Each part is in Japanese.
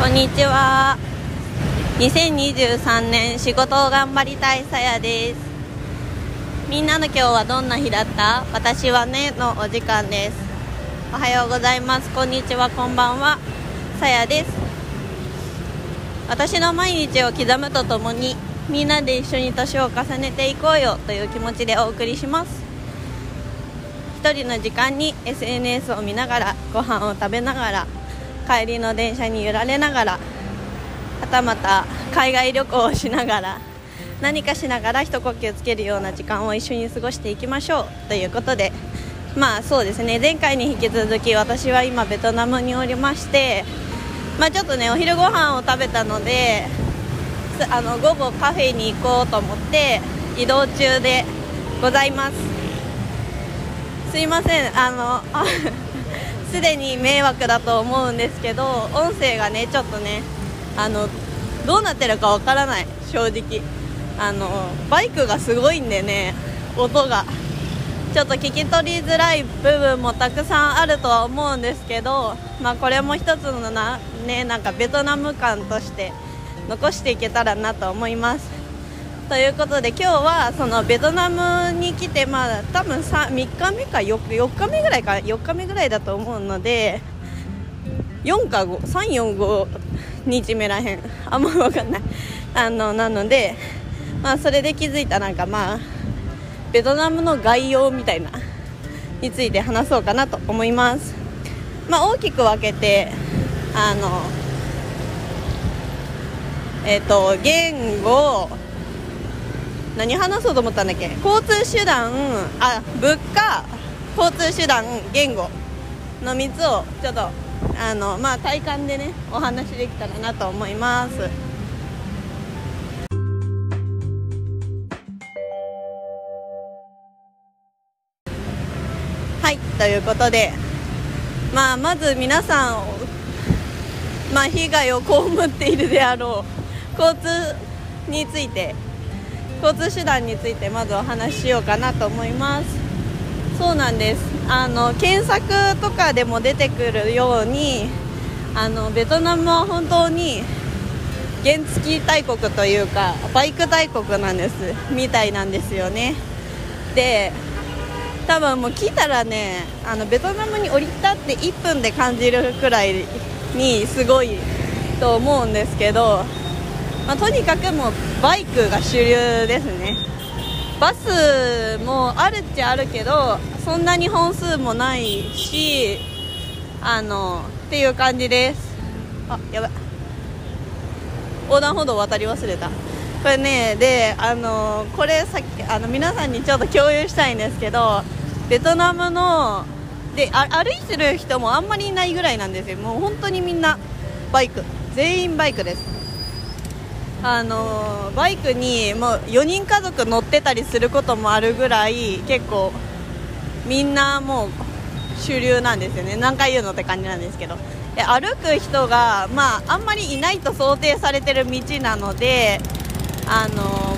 こんにちは。2023年仕事を頑張りたいさやです。みんなの今日はどんな日だった？私はねのお時間です。おはようございます。こんにちは。こんばんは。さやです。私の毎日を刻むとともにみんなで一緒に年を重ねていこうよ。という気持ちでお送りします。一人の時間に SNS を見ながらご飯を食べながら帰りの電車に揺られながらはたまた海外旅行をしながら何かしながら一呼吸つけるような時間を一緒に過ごしていきましょう。ということでまあそうですね。前回に引き続き私は今ベトナムにおりましてまあちょっとねお昼ご飯を食べたのであの午後カフェに行こうと思って移動中でございます。すいません。あのすでに迷惑だと思うんですけど音声がねちょっとねあのどうなってるかわからない。正直。あのバイクがすごいんでね音が。ちょっと聞き取りづらい部分もたくさんあるとは思うんですけど、まあ、これも一つのな,、ね、なんかベトナム感として残していけたらなと思います。ということで今日はそのベトナムに来てまあ多分 3, 3日目か 4, 4日目ぐらいか4日目ぐらいだと思うので4か345日目らへん。あんま分かんない。あのなのでまあそれで気づいたなんかまあベトナムの概要みたいなについて話そうかなと思います。まあ大きく分けてあのえっ、ー、と言語何話そうと思ったんだっけ？交通手段あ物価交通手段言語の3つをちょっとあのまあ体感でねお話できたらなと思います。はいということでまあまず皆さんまあ被害を被っているであろう交通について交通手段についてまずお話ししようかなと思います。そうなんです。あの検索とかでも出てくるようにあのベトナムは本当に原付大国というかバイク大国なんです。みたいなんですよね。で多分もう来たらねあのベトナムに降り立って1分で感じるくらいにすごいと思うんですけどまあ、とにかくもうバイクが主流ですね。バスもあるっちゃあるけどそんなに本数もないしあのっていう感じです。あやばい。横断歩道渡り忘れた。これねであのこれさっきあの皆さんにちょっと共有したいんですけどベトナムので歩いてる人もあんまりいないぐらいなんですよ。もう本当にみんなバイク。全員バイクです。あのバイクにもう4人家族乗ってたりすることもあるぐらい結構みんなもう主流なんですよね。何回言うのって感じなんですけど。で歩く人が、まあ、あんまりいないと想定されてる道なのであの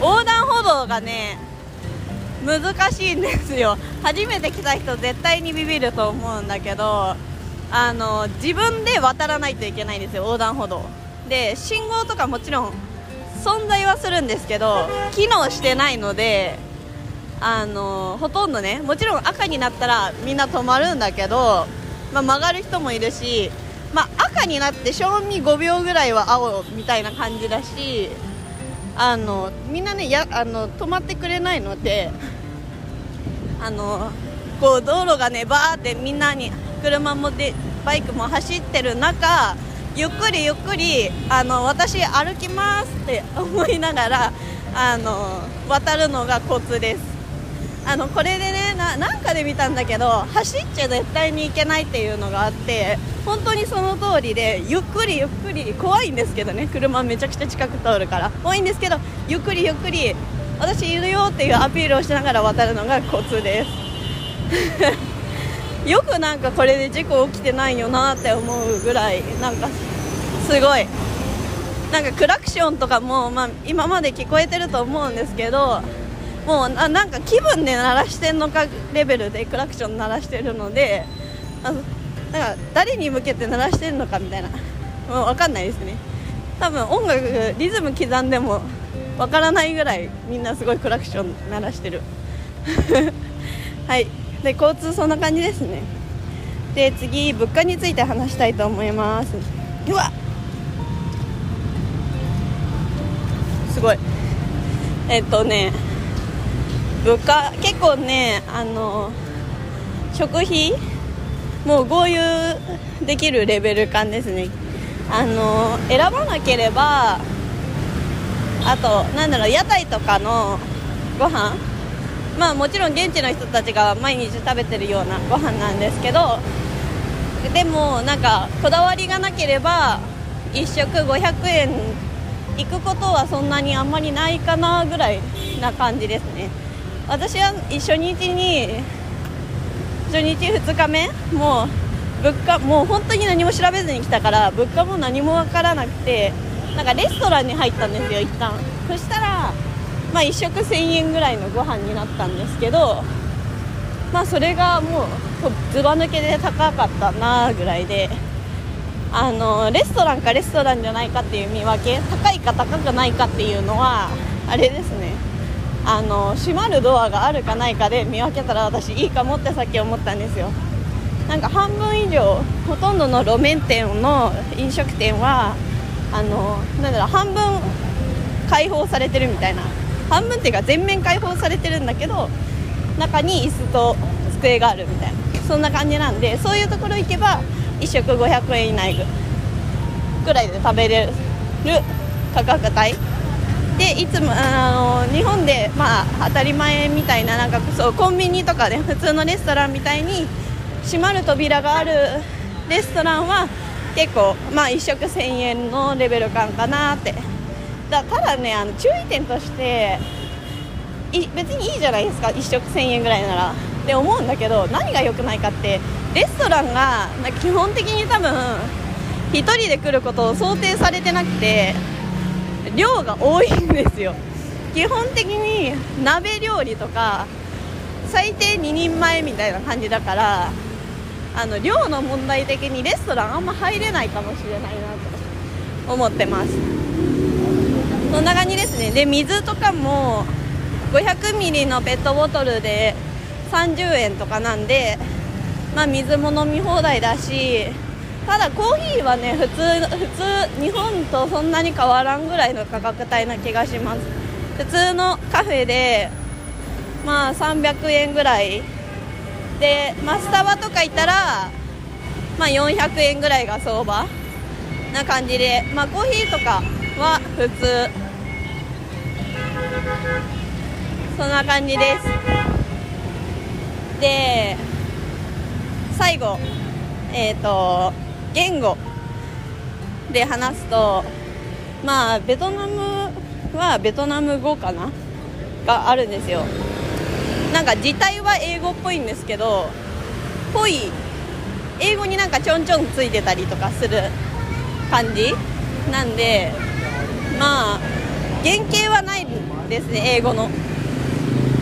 横断歩道がね難しいんですよ。初めて来た人絶対にビビると思うんだけどあの自分で渡らないといけないんですよ横断歩道。で信号とかもちろん存在はするんですけど機能してないのであのほとんどねもちろん赤になったらみんな止まるんだけど、まあ、曲がる人もいるし、まあ、赤になって賞味5秒ぐらいは青みたいな感じだしあのみんなねやあの止まってくれないのであのこう道路がねバーってみんなに車もでバイクも走ってる中ゆっくりゆっくりあの私歩きますって思いながらあの渡るのがコツです。あのこれでねなんかで見たんだけど走っちゃ絶対に行けないっていうのがあって本当にその通りでゆっくりゆっくり怖いんですけどね車めちゃくちゃ近く通るから。怖いんですけどゆっくりゆっくり私いるよっていうアピールをしながら渡るのがコツです。よくなんかこれで事故起きてないよなって思うぐらいなんかすごいなんかクラクションとかも、まあ、今まで聞こえてると思うんですけどもうななんか気分で鳴らしてんのかレベルでクラクション鳴らしてるのでなんか誰に向けて鳴らしてるのかみたいな。もう分かんないですね。多分音楽リズム刻んでも分からないぐらいみんなすごいクラクション鳴らしてる。はい。で交通そんな感じですね。で次物価について話したいと思います。うわすごい。えっとね物価結構ねあの食費もう合流できるレベル感ですね。あの選ばなければあとなんだろう屋台とかのご飯まあもちろん現地の人たちが毎日食べてるようなご飯なんですけどでもなんかこだわりがなければ1食500円行くことはそんなにあんまりないかなぐらいな感じですね。私は初日に初日2日目もう物価もう本当に何も調べずに来たから物価も何も分からなくてなんかレストランに入ったんですよ一旦。そしたらまあ1食1000円ぐらいのご飯になったんですけどまあそれがもうずば抜けで高かったなぐらいであのレストランかレストランじゃないかっていう見分け高いか高くないかっていうのはあれですね。あの閉まるドアがあるかないかで見分けたら私いいかもってさっき思ったんですよ。なんか半分以上ほとんどの路面店の飲食店はあのなんだろう半分開放されてるみたいな半分っていうか全面開放されてるんだけど中に椅子と机があるみたいな。そんな感じなんでそういうところ行けば1食500円以内ぐらいで食べれる価格帯。でいつもあの日本で、まあ、当たり前みたいななんかそうコンビニとかで普通のレストランみたいに閉まる扉があるレストランは結構、まあ、1食1000円のレベル感かなってだただねあの注意点としてい別にいいじゃないですか。1食1000円ぐらいなら。って思うんだけど何が良くないかってレストランが基本的に多分1人で来ることを想定されてなくて量が多いんですよ。基本的に鍋料理とか最低2人前みたいな感じだからあの量の問題的にレストランあんま入れないかもしれないなと思ってます。そんな感じですね。で水とかも500ミリのペットボトルで30円とかなんでまあ水も飲み放題だしただコーヒーはね普通普通日本とそんなに変わらんぐらいの価格帯な気がします。普通のカフェでまあ300円ぐらいで、まあ、スタバとか行ったら、まあ、400円ぐらいが相場な感じで、まあ、コーヒーとかは普通。そんな感じです。で最後えっ、ー、と言語で話すとまあベトナムはベトナム語かな？があるんですよ。なんか字体は英語っぽいんですけどぽい英語になんかちょんちょんついてたりとかする感じなんでまあ原型はないですね英語の。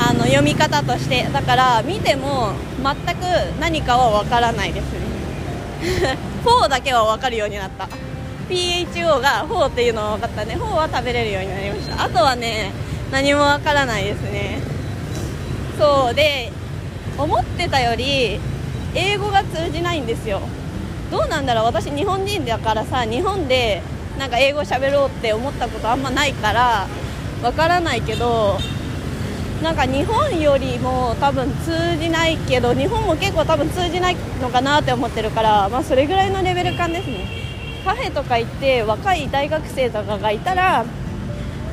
あの読み方として。だから見ても全く何かは分からないですね。4だけは分かるようになった。PHO が4っていうのは分かったね。4は食べれるようになりました。あとはね何も分からないですね。そう。で思ってたより英語が通じないんですよ。どうなんだろう。私日本人だからさ日本でなんか英語喋ろうって思ったことあんまないから分からないけどなんか日本よりも多分通じないけど日本も結構多分通じないのかなって思ってるから、まあ、それぐらいのレベル感ですね。カフェとか行って若い大学生とかがいたら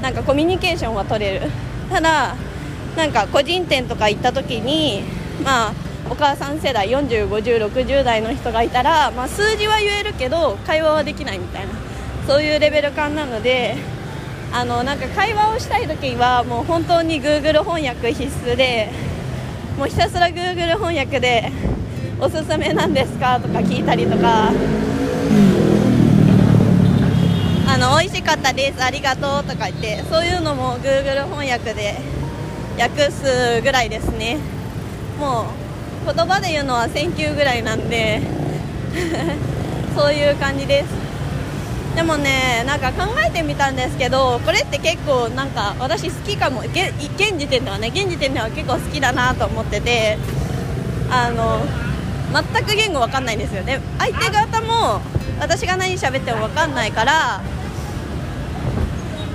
なんかコミュニケーションは取れる。ただなんか個人店とか行った時にまあお母さん世代405060代の人がいたら、まあ、数字は言えるけど会話はできないみたいな。そういうレベル感なのであのなんか会話をしたい時はもう本当に Google 翻訳必須でもうひたすら Google 翻訳でおすすめなんですかとか聞いたりとか。あの美味しかったです。ありがとうとか言ってそういうのも Google 翻訳で訳すぐらいですね。もう言葉で言うのは「センキュー」ぐらいなんで そういう感じです。でもねなんか考えてみたんですけどこれって結構なんか私好きかも現時点ではね現時点では結構好きだなと思っててあの全く言語わかんないんですよ。ね相手方も私が何喋ってもわかんないから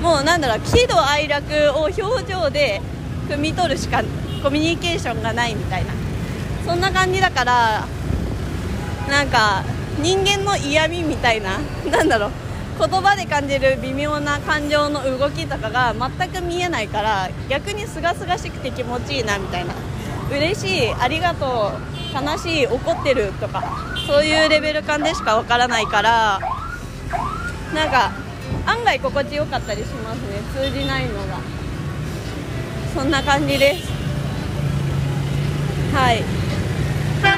もうなんだろう喜怒哀楽を表情で汲み取るしかコミュニケーションがないみたいな。そんな感じだからなんか人間の嫌味みたいななんだろう。言葉で感じる微妙な感情の動きとかが全く見えないから逆にすがすがしくて気持ちいいなみたいな。嬉しいありがとう悲しい怒ってるとかそういうレベル感でしかわからないからなんか案外心地よかったりしますね。通じないのが。そんな感じです。はい。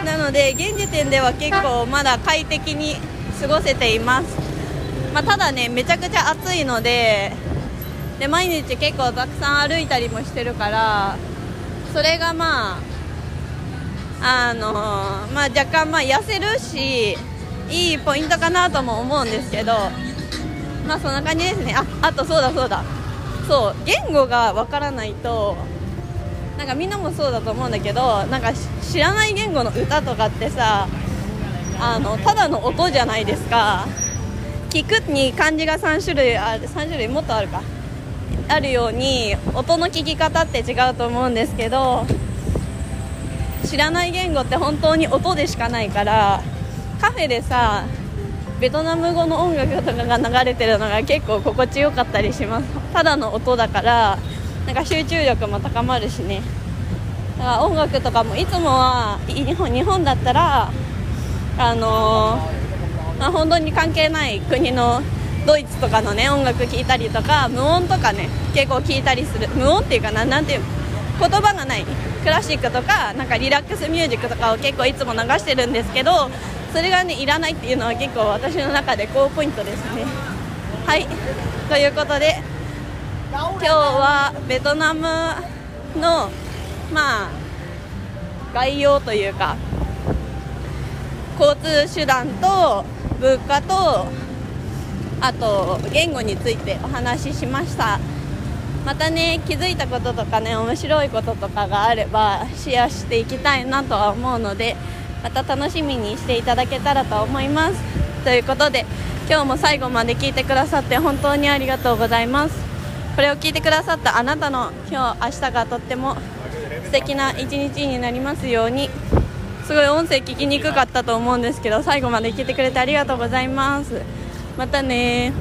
なので現時点では結構まだ快適に過ごせています、まあ、ただねめちゃくちゃ暑いのでで毎日結構たくさん歩いたりもしてるからそれがまああのまあ、若干まあ痩せるしいいポイントかなとも思うんですけどまあそんな感じですね。ああとそうだそうだ。そう言語がわからないとなんかみんなもそうだと思うんだけどなんか知らない言語の歌とかってさあのただの音じゃないですか。聞くに漢字が3種類ある3種類もっとあるか。あるように音の聞き方って違うと思うんですけど知らない言語って本当に音でしかないからカフェでさベトナム語の音楽とかが流れてるのが結構心地よかったりします。ただの音だからなんか集中力も高まるしね。だから音楽とかもいつもは日本だったらあのー、まあ、本当に関係ない国のドイツとかのね音楽聴いたりとか無音とかね結構聞いたりする。無音っていうかななんていう言葉がない。クラシックとかなんかリラックスミュージックとかを結構いつも流してるんですけどそれがねいらないっていうのは結構私の中で高ポイントですね。はい。ということで今日はベトナムのまあ概要というか交通手段と物価とあと言語についてお話ししました。またね気づいたこととかね面白いこととかがあればシェアしていきたいなとは思うのでまた楽しみにしていただけたらと思います。ということで今日も最後まで聞いてくださって本当にありがとうございます。これを聞いてくださったあなたの今日明日がとっても素敵な一日になりますように。すごい音声聞きにくかったと思うんですけど最後まで聞いてくれてありがとうございます。またね